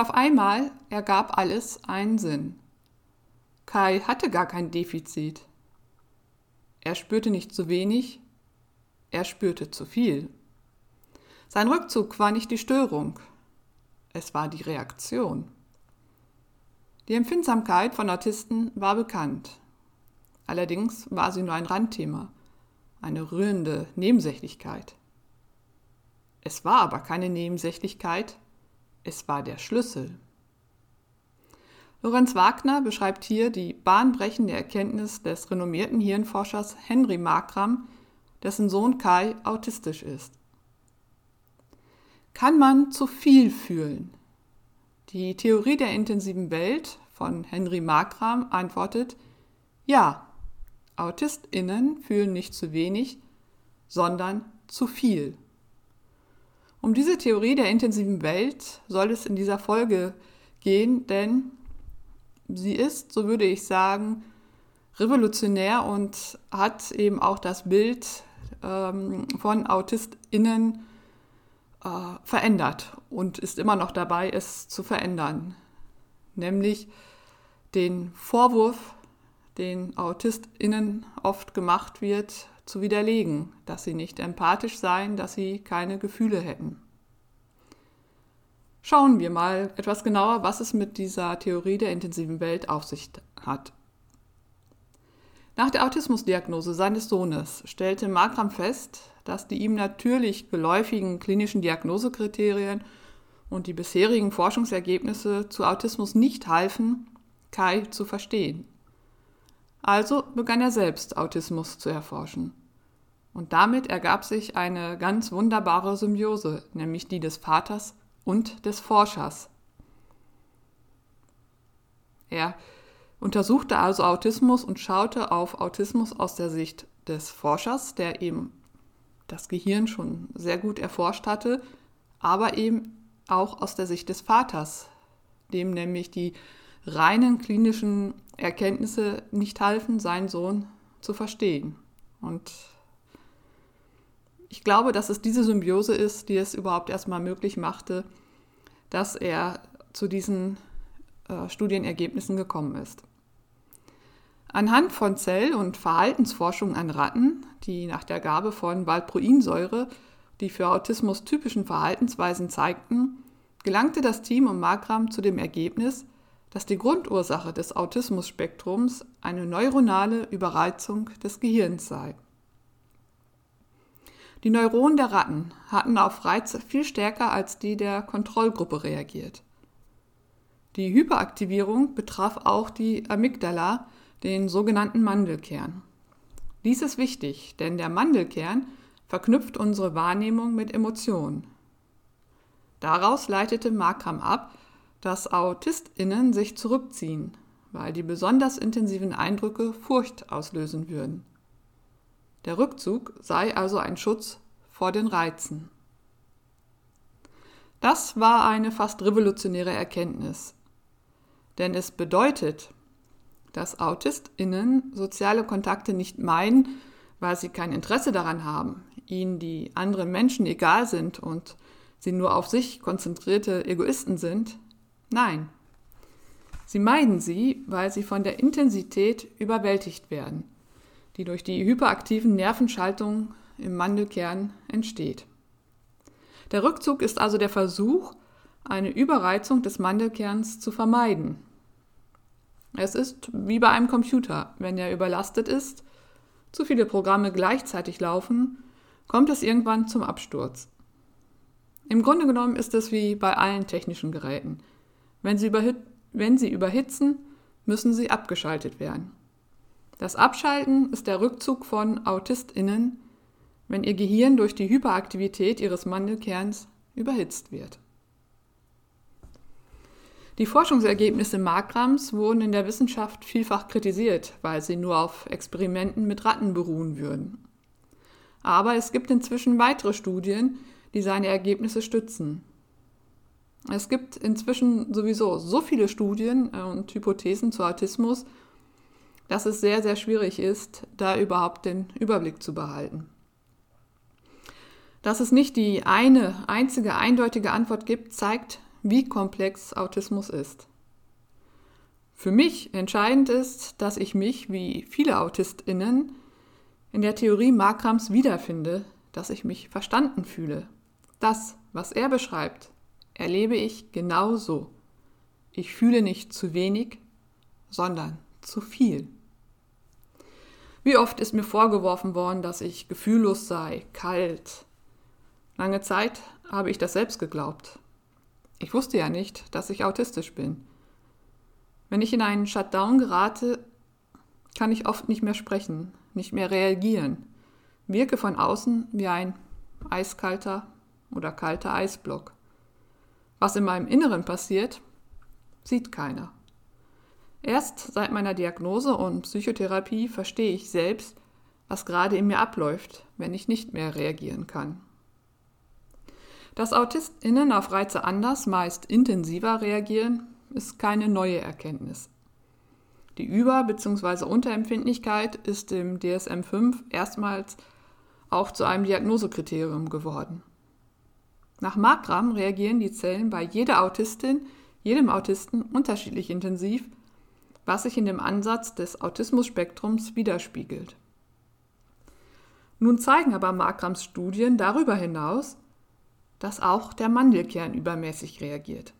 Auf einmal ergab alles einen Sinn. Kai hatte gar kein Defizit. Er spürte nicht zu wenig, er spürte zu viel. Sein Rückzug war nicht die Störung, es war die Reaktion. Die Empfindsamkeit von Autisten war bekannt. Allerdings war sie nur ein Randthema, eine rührende Nebensächlichkeit. Es war aber keine Nebensächlichkeit, es war der Schlüssel. Lorenz Wagner beschreibt hier die bahnbrechende Erkenntnis des renommierten Hirnforschers Henry Markram, dessen Sohn Kai autistisch ist. Kann man zu viel fühlen? Die Theorie der intensiven Welt von Henry Markram antwortet, ja, AutistInnen fühlen nicht zu wenig, sondern zu viel. Um diese Theorie der intensiven Welt soll es in dieser Folge gehen, denn sie ist, so würde ich sagen, revolutionär und hat eben auch das Bild ähm, von AutistInnen äh, verändert und ist immer noch dabei, es zu verändern. Nämlich den Vorwurf, den AutistInnen oft gemacht wird, zu widerlegen, dass sie nicht empathisch seien, dass sie keine Gefühle hätten. Schauen wir mal etwas genauer, was es mit dieser Theorie der intensiven Welt auf sich hat. Nach der Autismusdiagnose seines Sohnes stellte Markram fest, dass die ihm natürlich geläufigen klinischen Diagnosekriterien und die bisherigen Forschungsergebnisse zu Autismus nicht halfen, Kai zu verstehen. Also begann er selbst Autismus zu erforschen. Und damit ergab sich eine ganz wunderbare Symbiose, nämlich die des Vaters und des Forschers. Er untersuchte also Autismus und schaute auf Autismus aus der Sicht des Forschers, der eben das Gehirn schon sehr gut erforscht hatte, aber eben auch aus der Sicht des Vaters, dem nämlich die reinen klinischen Erkenntnisse nicht halfen, seinen Sohn zu verstehen. Und ich glaube, dass es diese Symbiose ist, die es überhaupt erstmal möglich machte, dass er zu diesen äh, Studienergebnissen gekommen ist. Anhand von Zell- und Verhaltensforschung an Ratten, die nach der Gabe von Valproinsäure die für Autismus typischen Verhaltensweisen zeigten, gelangte das Team um Markram zu dem Ergebnis, dass die Grundursache des Autismus-Spektrums eine neuronale Überreizung des Gehirns sei. Die Neuronen der Ratten hatten auf Reize viel stärker als die der Kontrollgruppe reagiert. Die Hyperaktivierung betraf auch die Amygdala, den sogenannten Mandelkern. Dies ist wichtig, denn der Mandelkern verknüpft unsere Wahrnehmung mit Emotionen. Daraus leitete Markram ab, dass AutistInnen sich zurückziehen, weil die besonders intensiven Eindrücke Furcht auslösen würden. Der Rückzug sei also ein Schutz vor den Reizen. Das war eine fast revolutionäre Erkenntnis, denn es bedeutet, dass Autistinnen soziale Kontakte nicht meiden, weil sie kein Interesse daran haben, ihnen die anderen Menschen egal sind und sie nur auf sich konzentrierte Egoisten sind. Nein. Sie meiden sie, weil sie von der Intensität überwältigt werden, die durch die hyperaktiven Nervenschaltungen im Mandelkern entsteht. Der Rückzug ist also der Versuch, eine Überreizung des Mandelkerns zu vermeiden. Es ist wie bei einem Computer. Wenn er überlastet ist, zu viele Programme gleichzeitig laufen, kommt es irgendwann zum Absturz. Im Grunde genommen ist es wie bei allen technischen Geräten. Wenn sie, wenn sie überhitzen, müssen sie abgeschaltet werden. Das Abschalten ist der Rückzug von AutistInnen, wenn ihr Gehirn durch die Hyperaktivität ihres Mandelkerns überhitzt wird. Die Forschungsergebnisse Markrams wurden in der Wissenschaft vielfach kritisiert, weil sie nur auf Experimenten mit Ratten beruhen würden. Aber es gibt inzwischen weitere Studien, die seine Ergebnisse stützen. Es gibt inzwischen sowieso so viele Studien äh, und Hypothesen zu Autismus, dass es sehr, sehr schwierig ist, da überhaupt den Überblick zu behalten. Dass es nicht die eine einzige eindeutige Antwort gibt, zeigt, wie komplex Autismus ist. Für mich entscheidend ist, dass ich mich, wie viele Autistinnen, in der Theorie Markrams wiederfinde, dass ich mich verstanden fühle. Das, was er beschreibt, erlebe ich genau so. Ich fühle nicht zu wenig, sondern zu viel. Wie oft ist mir vorgeworfen worden, dass ich gefühllos sei, kalt. Lange Zeit habe ich das selbst geglaubt. Ich wusste ja nicht, dass ich autistisch bin. Wenn ich in einen Shutdown gerate, kann ich oft nicht mehr sprechen, nicht mehr reagieren, wirke von außen wie ein eiskalter oder kalter Eisblock. Was in meinem Inneren passiert, sieht keiner. Erst seit meiner Diagnose und Psychotherapie verstehe ich selbst, was gerade in mir abläuft, wenn ich nicht mehr reagieren kann. Dass AutistInnen auf Reize anders, meist intensiver reagieren, ist keine neue Erkenntnis. Die Über- bzw. Unterempfindlichkeit ist im DSM-5 erstmals auch zu einem Diagnosekriterium geworden. Nach Markram reagieren die Zellen bei jeder Autistin, jedem Autisten unterschiedlich intensiv, was sich in dem Ansatz des Autismus-Spektrums widerspiegelt. Nun zeigen aber Markrams Studien darüber hinaus, dass auch der Mandelkern übermäßig reagiert.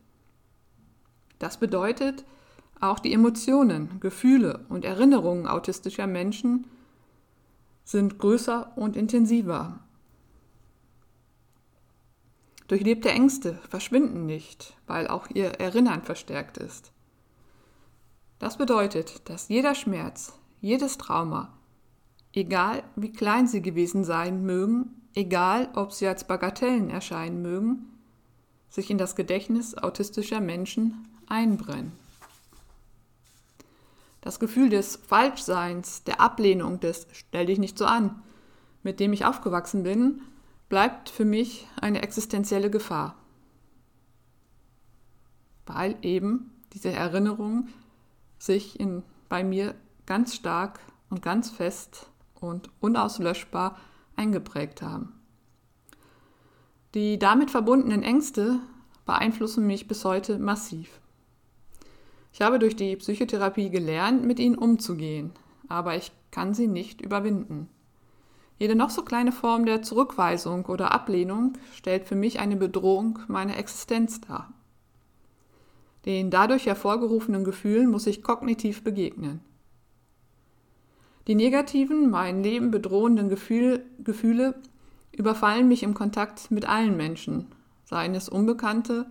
Das bedeutet, auch die Emotionen, Gefühle und Erinnerungen autistischer Menschen sind größer und intensiver. Durchlebte Ängste verschwinden nicht, weil auch ihr Erinnern verstärkt ist. Das bedeutet, dass jeder Schmerz, jedes Trauma, egal wie klein sie gewesen sein mögen, egal ob sie als Bagatellen erscheinen mögen, sich in das Gedächtnis autistischer Menschen einbrennen. Das Gefühl des Falschseins, der Ablehnung des Stell dich nicht so an, mit dem ich aufgewachsen bin, bleibt für mich eine existenzielle Gefahr. Weil eben diese Erinnerungen sich in, bei mir ganz stark und ganz fest und unauslöschbar eingeprägt haben. Die damit verbundenen Ängste beeinflussen mich bis heute massiv. Ich habe durch die Psychotherapie gelernt, mit ihnen umzugehen, aber ich kann sie nicht überwinden. Jede noch so kleine Form der Zurückweisung oder Ablehnung stellt für mich eine Bedrohung meiner Existenz dar. Den dadurch hervorgerufenen Gefühlen muss ich kognitiv begegnen. Die negativen, mein Leben bedrohenden Gefühl, Gefühle überfallen mich im Kontakt mit allen Menschen, seien es Unbekannte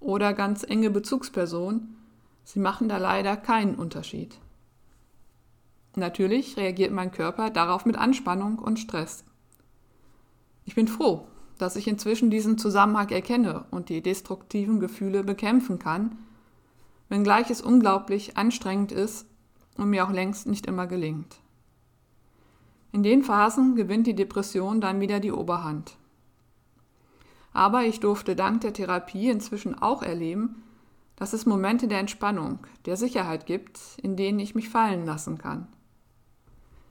oder ganz enge Bezugspersonen. Sie machen da leider keinen Unterschied. Natürlich reagiert mein Körper darauf mit Anspannung und Stress. Ich bin froh, dass ich inzwischen diesen Zusammenhang erkenne und die destruktiven Gefühle bekämpfen kann, wenngleich es unglaublich anstrengend ist und mir auch längst nicht immer gelingt. In den Phasen gewinnt die Depression dann wieder die Oberhand. Aber ich durfte dank der Therapie inzwischen auch erleben, dass es Momente der Entspannung, der Sicherheit gibt, in denen ich mich fallen lassen kann.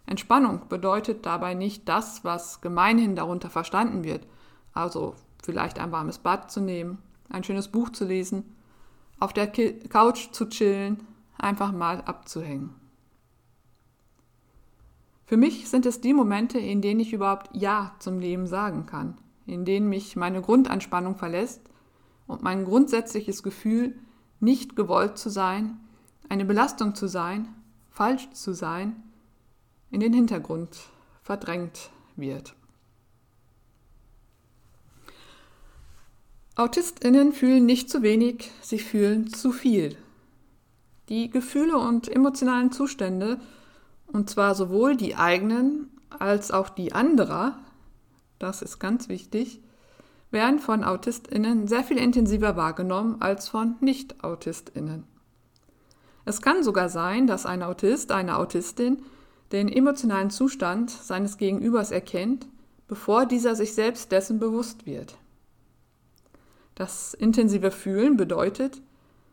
Entspannung bedeutet dabei nicht das, was gemeinhin darunter verstanden wird, also vielleicht ein warmes Bad zu nehmen, ein schönes Buch zu lesen, auf der Couch zu chillen, einfach mal abzuhängen. Für mich sind es die Momente, in denen ich überhaupt Ja zum Leben sagen kann, in denen mich meine Grundanspannung verlässt und mein grundsätzliches Gefühl, nicht gewollt zu sein, eine Belastung zu sein, falsch zu sein, in den Hintergrund verdrängt wird. Autistinnen fühlen nicht zu wenig, sie fühlen zu viel. Die Gefühle und emotionalen Zustände und zwar sowohl die eigenen als auch die anderer, das ist ganz wichtig, werden von AutistInnen sehr viel intensiver wahrgenommen als von Nicht-AutistInnen. Es kann sogar sein, dass ein Autist, eine Autistin den emotionalen Zustand seines Gegenübers erkennt, bevor dieser sich selbst dessen bewusst wird. Das intensive Fühlen bedeutet,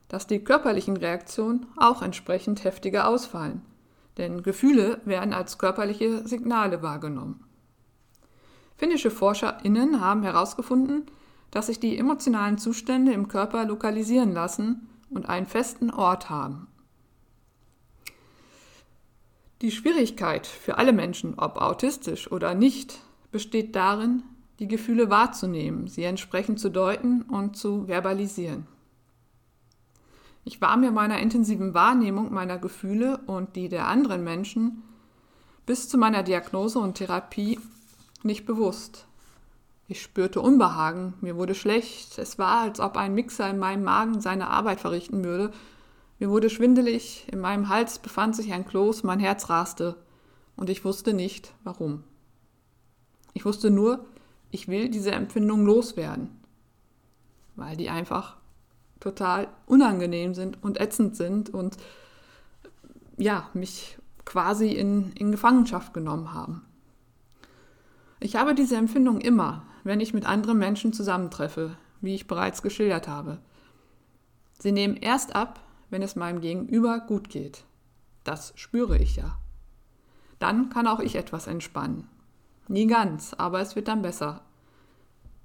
dass die körperlichen Reaktionen auch entsprechend heftiger ausfallen denn Gefühle werden als körperliche Signale wahrgenommen. Finnische ForscherInnen haben herausgefunden, dass sich die emotionalen Zustände im Körper lokalisieren lassen und einen festen Ort haben. Die Schwierigkeit für alle Menschen, ob autistisch oder nicht, besteht darin, die Gefühle wahrzunehmen, sie entsprechend zu deuten und zu verbalisieren. Ich war mir meiner intensiven Wahrnehmung meiner Gefühle und die der anderen Menschen bis zu meiner Diagnose und Therapie nicht bewusst. Ich spürte Unbehagen, mir wurde schlecht, es war, als ob ein Mixer in meinem Magen seine Arbeit verrichten würde. Mir wurde schwindelig, in meinem Hals befand sich ein Kloß, mein Herz raste und ich wusste nicht, warum. Ich wusste nur, ich will diese Empfindung loswerden, weil die einfach total unangenehm sind und ätzend sind und ja, mich quasi in, in Gefangenschaft genommen haben. Ich habe diese Empfindung immer, wenn ich mit anderen Menschen zusammentreffe, wie ich bereits geschildert habe. Sie nehmen erst ab, wenn es meinem Gegenüber gut geht. Das spüre ich ja. Dann kann auch ich etwas entspannen. Nie ganz, aber es wird dann besser.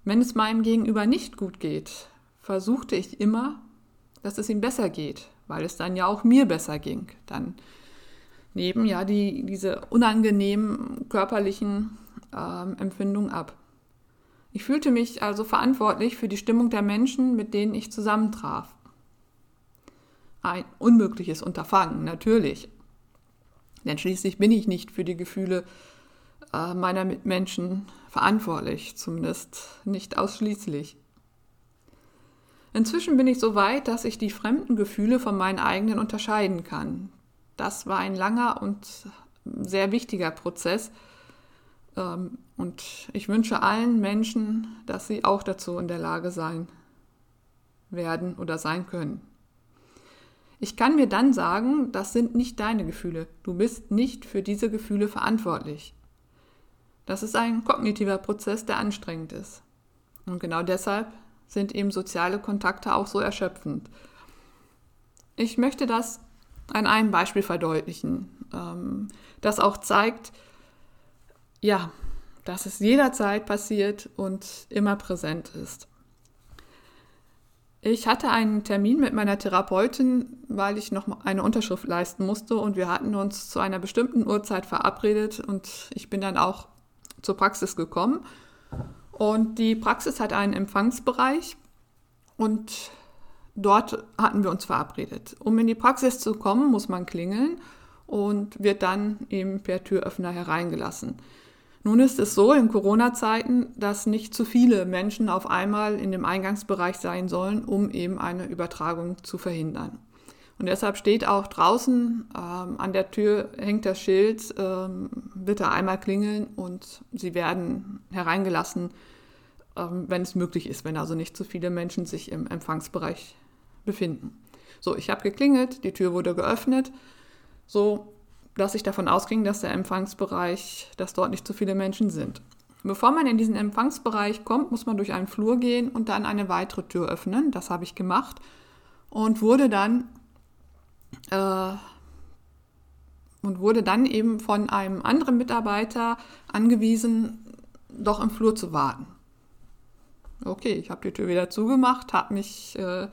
Wenn es meinem Gegenüber nicht gut geht, versuchte ich immer, dass es ihm besser geht, weil es dann ja auch mir besser ging. Dann neben ja die, diese unangenehmen körperlichen ähm, Empfindungen ab. Ich fühlte mich also verantwortlich für die Stimmung der Menschen, mit denen ich zusammentraf. Ein unmögliches Unterfangen, natürlich. Denn schließlich bin ich nicht für die Gefühle äh, meiner Mitmenschen verantwortlich, zumindest nicht ausschließlich. Inzwischen bin ich so weit, dass ich die fremden Gefühle von meinen eigenen unterscheiden kann. Das war ein langer und sehr wichtiger Prozess. Ähm, und ich wünsche allen Menschen, dass sie auch dazu in der Lage sein werden oder sein können. Ich kann mir dann sagen, das sind nicht deine Gefühle. Du bist nicht für diese Gefühle verantwortlich. Das ist ein kognitiver Prozess, der anstrengend ist. Und genau deshalb sind eben soziale Kontakte auch so erschöpfend. Ich möchte das an einem Beispiel verdeutlichen, ähm, das auch zeigt, ja, dass es jederzeit passiert und immer präsent ist. Ich hatte einen Termin mit meiner Therapeutin, weil ich noch eine Unterschrift leisten musste und wir hatten uns zu einer bestimmten Uhrzeit verabredet und ich bin dann auch zur Praxis gekommen und die Praxis hat einen Empfangsbereich und dort hatten wir uns verabredet. Um in die Praxis zu kommen, muss man klingeln und wird dann eben per Türöffner hereingelassen. Nun ist es so in Corona-Zeiten, dass nicht zu viele Menschen auf einmal in dem Eingangsbereich sein sollen, um eben eine Übertragung zu verhindern. Und deshalb steht auch draußen ähm, an der Tür hängt das Schild, ähm, bitte einmal klingeln und Sie werden hereingelassen, ähm, wenn es möglich ist, wenn also nicht zu viele Menschen sich im Empfangsbereich befinden. So, ich habe geklingelt, die Tür wurde geöffnet, so dass ich davon ausging, dass der Empfangsbereich, dass dort nicht zu viele Menschen sind. Bevor man in diesen Empfangsbereich kommt, muss man durch einen Flur gehen und dann eine weitere Tür öffnen. Das habe ich gemacht und wurde dann äh, und wurde dann eben von einem anderen Mitarbeiter angewiesen, doch im Flur zu warten. Okay, ich habe die Tür wieder zugemacht, habe mich äh,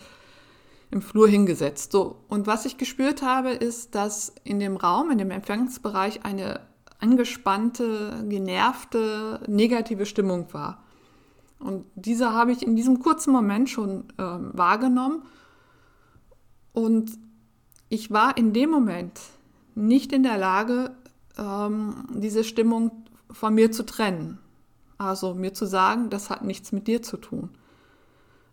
im Flur hingesetzt. So, und was ich gespürt habe, ist, dass in dem Raum, in dem Empfangsbereich eine angespannte, genervte, negative Stimmung war. Und diese habe ich in diesem kurzen Moment schon ähm, wahrgenommen. Und ich war in dem Moment nicht in der Lage, ähm, diese Stimmung von mir zu trennen. Also mir zu sagen, das hat nichts mit dir zu tun.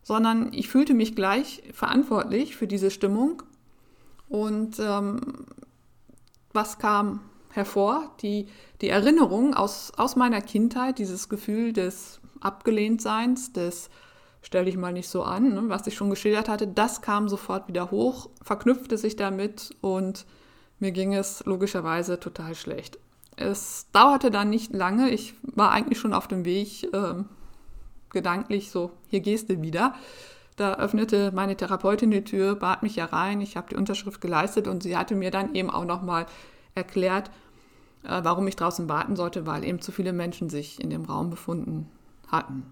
Sondern ich fühlte mich gleich verantwortlich für diese Stimmung. Und ähm, was kam hervor? Die, die Erinnerung aus, aus meiner Kindheit, dieses Gefühl des Abgelehntseins, des stell dich mal nicht so an, ne, was ich schon geschildert hatte, das kam sofort wieder hoch, verknüpfte sich damit und mir ging es logischerweise total schlecht. Es dauerte dann nicht lange, ich war eigentlich schon auf dem Weg, äh, gedanklich so, hier gehst du wieder. Da öffnete meine Therapeutin die Tür, bat mich herein, ich habe die Unterschrift geleistet und sie hatte mir dann eben auch nochmal erklärt, äh, warum ich draußen warten sollte, weil eben zu viele Menschen sich in dem Raum befunden hatten.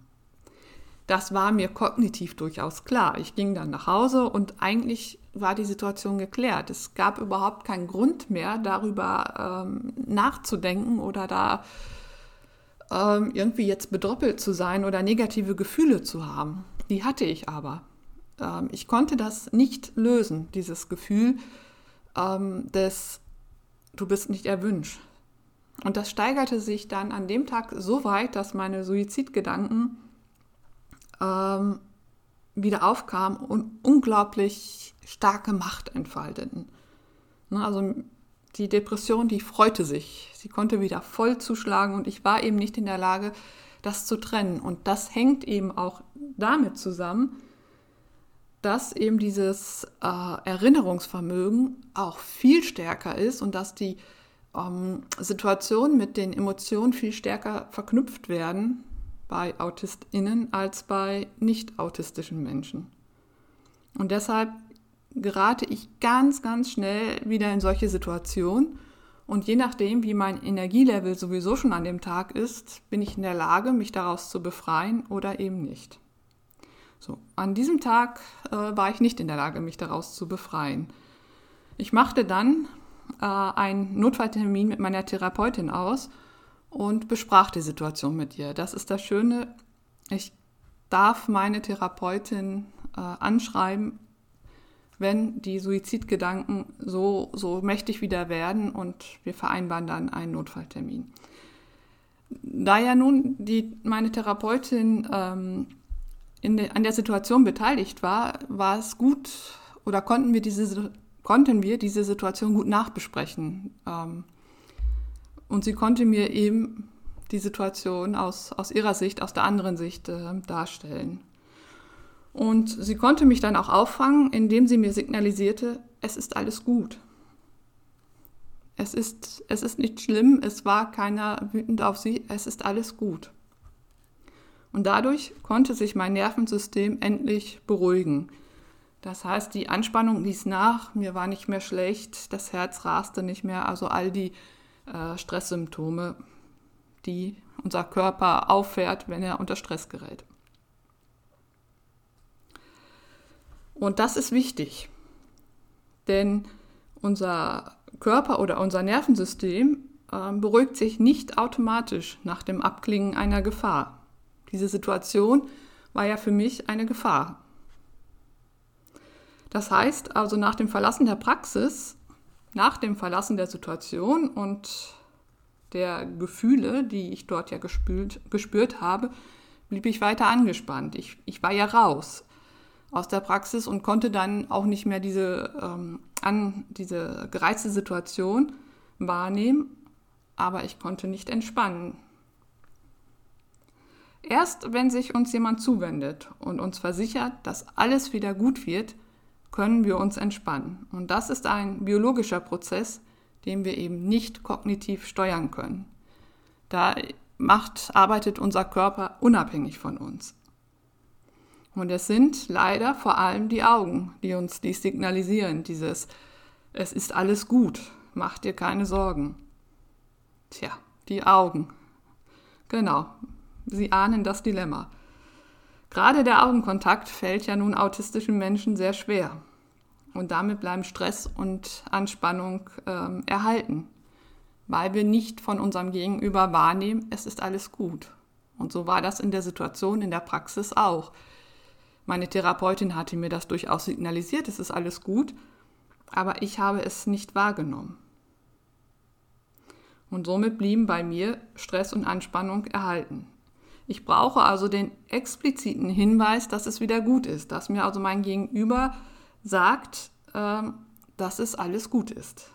Das war mir kognitiv durchaus klar. Ich ging dann nach Hause und eigentlich war die Situation geklärt. Es gab überhaupt keinen Grund mehr, darüber ähm, nachzudenken oder da ähm, irgendwie jetzt bedroppelt zu sein oder negative Gefühle zu haben. Die hatte ich aber. Ähm, ich konnte das nicht lösen, dieses Gefühl ähm, des Du bist nicht erwünscht. Und das steigerte sich dann an dem Tag so weit, dass meine Suizidgedanken ähm, wieder aufkamen und unglaublich starke Macht entfalteten. Ne, also die Depression, die freute sich. Sie konnte wieder voll zuschlagen und ich war eben nicht in der Lage, das zu trennen. Und das hängt eben auch damit zusammen, dass eben dieses äh, Erinnerungsvermögen auch viel stärker ist und dass die ähm, Situationen mit den Emotionen viel stärker verknüpft werden bei AutistInnen als bei nicht autistischen Menschen. Und deshalb gerate ich ganz, ganz schnell wieder in solche Situationen. Und je nachdem, wie mein Energielevel sowieso schon an dem Tag ist, bin ich in der Lage, mich daraus zu befreien oder eben nicht. So, an diesem Tag äh, war ich nicht in der Lage, mich daraus zu befreien. Ich machte dann äh, einen Notfalltermin mit meiner Therapeutin aus und besprach die Situation mit ihr. Das ist das Schöne. Ich darf meine Therapeutin äh, anschreiben, wenn die Suizidgedanken so, so mächtig wieder werden und wir vereinbaren dann einen Notfalltermin. Da ja nun die, meine Therapeutin ähm, de, an der Situation beteiligt war, war es gut oder konnten wir diese, konnten wir diese Situation gut nachbesprechen. Ähm, und sie konnte mir eben die Situation aus, aus ihrer Sicht, aus der anderen Sicht äh, darstellen. Und sie konnte mich dann auch auffangen, indem sie mir signalisierte, es ist alles gut. Es ist, es ist nicht schlimm, es war keiner wütend auf sie, es ist alles gut. Und dadurch konnte sich mein Nervensystem endlich beruhigen. Das heißt, die Anspannung ließ nach, mir war nicht mehr schlecht, das Herz raste nicht mehr, also all die äh, Stresssymptome, die unser Körper auffährt, wenn er unter Stress gerät. Und das ist wichtig, denn unser Körper oder unser Nervensystem äh, beruhigt sich nicht automatisch nach dem Abklingen einer Gefahr. Diese Situation war ja für mich eine Gefahr. Das heißt also, nach dem Verlassen der Praxis nach dem Verlassen der Situation und der Gefühle, die ich dort ja gespült, gespürt habe, blieb ich weiter angespannt. Ich, ich war ja raus aus der Praxis und konnte dann auch nicht mehr diese, ähm, an, diese gereizte Situation wahrnehmen, aber ich konnte nicht entspannen. Erst wenn sich uns jemand zuwendet und uns versichert, dass alles wieder gut wird, können wir uns entspannen. Und das ist ein biologischer Prozess, den wir eben nicht kognitiv steuern können. Da macht, arbeitet unser Körper unabhängig von uns. Und es sind leider vor allem die Augen, die uns dies signalisieren, dieses Es ist alles gut, mach dir keine Sorgen. Tja, die Augen. Genau, sie ahnen das Dilemma. Gerade der Augenkontakt fällt ja nun autistischen Menschen sehr schwer. Und damit bleiben Stress und Anspannung ähm, erhalten, weil wir nicht von unserem Gegenüber wahrnehmen, es ist alles gut. Und so war das in der Situation in der Praxis auch. Meine Therapeutin hatte mir das durchaus signalisiert, es ist alles gut, aber ich habe es nicht wahrgenommen. Und somit blieben bei mir Stress und Anspannung erhalten. Ich brauche also den expliziten Hinweis, dass es wieder gut ist, dass mir also mein Gegenüber sagt, äh, dass es alles gut ist.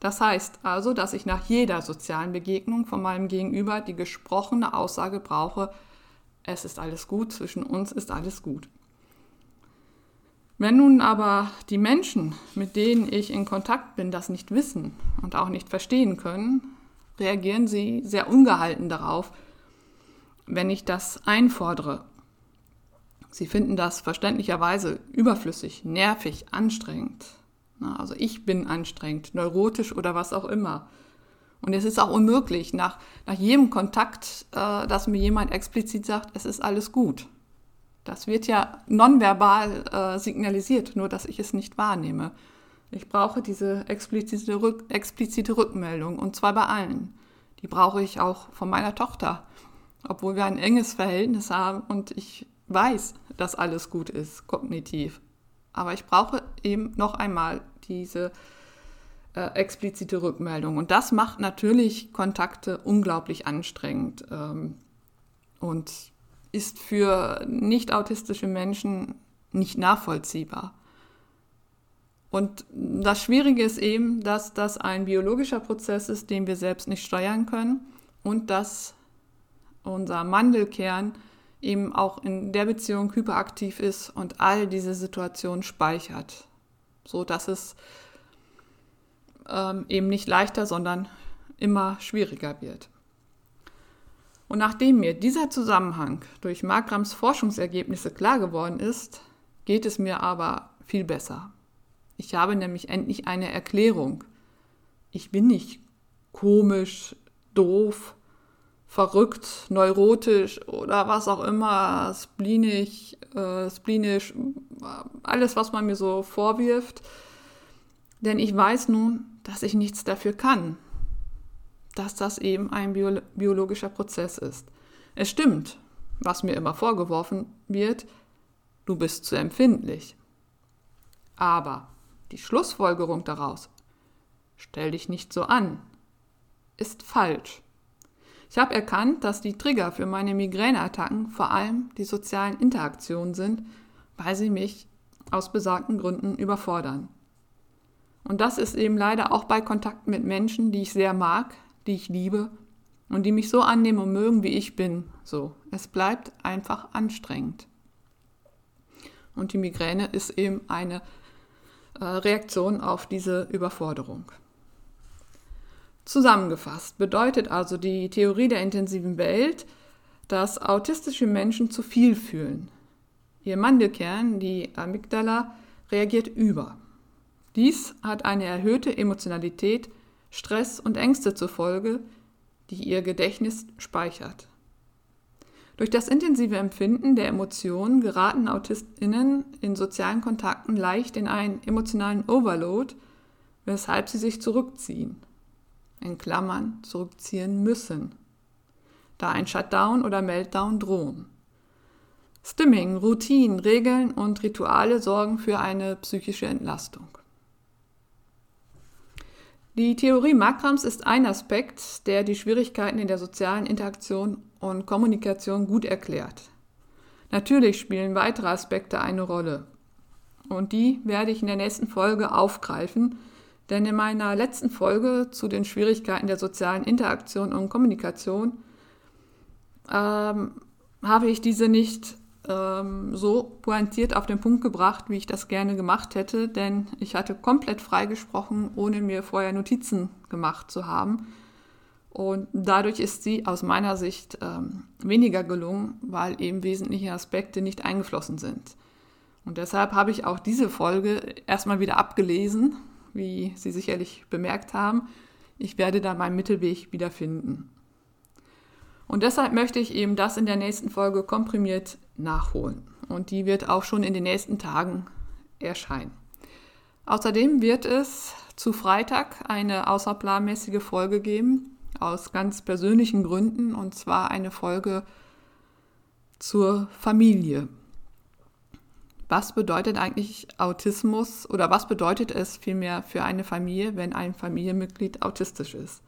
Das heißt also, dass ich nach jeder sozialen Begegnung von meinem Gegenüber die gesprochene Aussage brauche, es ist alles gut, zwischen uns ist alles gut. Wenn nun aber die Menschen, mit denen ich in Kontakt bin, das nicht wissen und auch nicht verstehen können, reagieren sie sehr ungehalten darauf, wenn ich das einfordere. Sie finden das verständlicherweise überflüssig, nervig, anstrengend. Also ich bin anstrengend, neurotisch oder was auch immer. Und es ist auch unmöglich, nach, nach jedem Kontakt, äh, dass mir jemand explizit sagt, es ist alles gut. Das wird ja nonverbal äh, signalisiert, nur dass ich es nicht wahrnehme. Ich brauche diese explizite, Rück, explizite Rückmeldung und zwar bei allen. Die brauche ich auch von meiner Tochter, obwohl wir ein enges Verhältnis haben und ich weiß, dass alles gut ist, kognitiv. Aber ich brauche eben noch einmal diese äh, explizite Rückmeldung. Und das macht natürlich Kontakte unglaublich anstrengend ähm, und ist für nicht autistische Menschen nicht nachvollziehbar. Und das Schwierige ist eben, dass das ein biologischer Prozess ist, den wir selbst nicht steuern können und dass unser Mandelkern eben auch in der Beziehung hyperaktiv ist und all diese Situationen speichert, so dass es ähm, eben nicht leichter, sondern immer schwieriger wird. Und nachdem mir dieser Zusammenhang durch Markrams Forschungsergebnisse klar geworden ist, geht es mir aber viel besser. Ich habe nämlich endlich eine Erklärung. Ich bin nicht komisch, doof, verrückt, neurotisch oder was auch immer, splinisch, äh, splinisch, alles, was man mir so vorwirft. Denn ich weiß nun, dass ich nichts dafür kann, dass das eben ein bio biologischer Prozess ist. Es stimmt, was mir immer vorgeworfen wird, du bist zu empfindlich. Aber die Schlussfolgerung daraus, stell dich nicht so an, ist falsch. Ich habe erkannt, dass die Trigger für meine Migräneattacken vor allem die sozialen Interaktionen sind, weil sie mich aus besagten Gründen überfordern. Und das ist eben leider auch bei Kontakten mit Menschen, die ich sehr mag, die ich liebe und die mich so annehmen und mögen, wie ich bin. So, es bleibt einfach anstrengend. Und die Migräne ist eben eine äh, Reaktion auf diese Überforderung. Zusammengefasst bedeutet also die Theorie der intensiven Welt, dass autistische Menschen zu viel fühlen. Ihr Mandelkern, die Amygdala, reagiert über. Dies hat eine erhöhte Emotionalität, Stress und Ängste zur Folge, die ihr Gedächtnis speichert. Durch das intensive Empfinden der Emotionen geraten Autistinnen in sozialen Kontakten leicht in einen emotionalen Overload, weshalb sie sich zurückziehen in Klammern zurückziehen müssen, da ein Shutdown oder Meltdown drohen. Stimming, Routinen, Regeln und Rituale sorgen für eine psychische Entlastung. Die Theorie Makrams ist ein Aspekt, der die Schwierigkeiten in der sozialen Interaktion und Kommunikation gut erklärt. Natürlich spielen weitere Aspekte eine Rolle. Und die werde ich in der nächsten Folge aufgreifen, denn in meiner letzten Folge zu den Schwierigkeiten der sozialen Interaktion und Kommunikation ähm, habe ich diese nicht ähm, so pointiert auf den Punkt gebracht, wie ich das gerne gemacht hätte, denn ich hatte komplett freigesprochen, ohne mir vorher Notizen gemacht zu haben. Und dadurch ist sie aus meiner Sicht ähm, weniger gelungen, weil eben wesentliche Aspekte nicht eingeflossen sind. Und deshalb habe ich auch diese Folge erstmal wieder abgelesen wie Sie sicherlich bemerkt haben. Ich werde da meinen Mittelweg wiederfinden. Und deshalb möchte ich eben das in der nächsten Folge komprimiert nachholen. Und die wird auch schon in den nächsten Tagen erscheinen. Außerdem wird es zu Freitag eine außerplanmäßige Folge geben, aus ganz persönlichen Gründen, und zwar eine Folge zur Familie. Was bedeutet eigentlich Autismus oder was bedeutet es vielmehr für eine Familie, wenn ein Familienmitglied autistisch ist?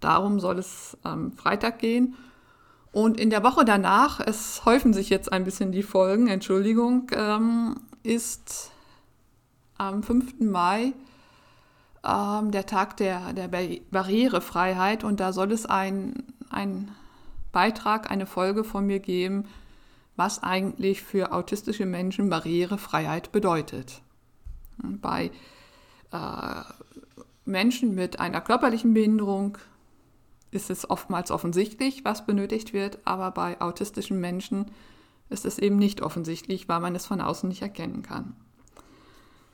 Darum soll es am Freitag gehen. Und in der Woche danach, es häufen sich jetzt ein bisschen die Folgen, Entschuldigung, ähm, ist am 5. Mai ähm, der Tag der, der Barrierefreiheit und da soll es ein, ein Beitrag, eine Folge von mir geben, was eigentlich für autistische Menschen Barrierefreiheit bedeutet. Bei äh, Menschen mit einer körperlichen Behinderung ist es oftmals offensichtlich, was benötigt wird, aber bei autistischen Menschen ist es eben nicht offensichtlich, weil man es von außen nicht erkennen kann.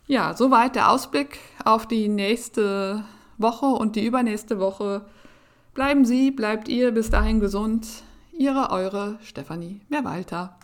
Ja, soweit der Ausblick auf die nächste Woche und die übernächste Woche. Bleiben Sie, bleibt ihr bis dahin gesund. Ihre, eure Stefanie Mehrwalter.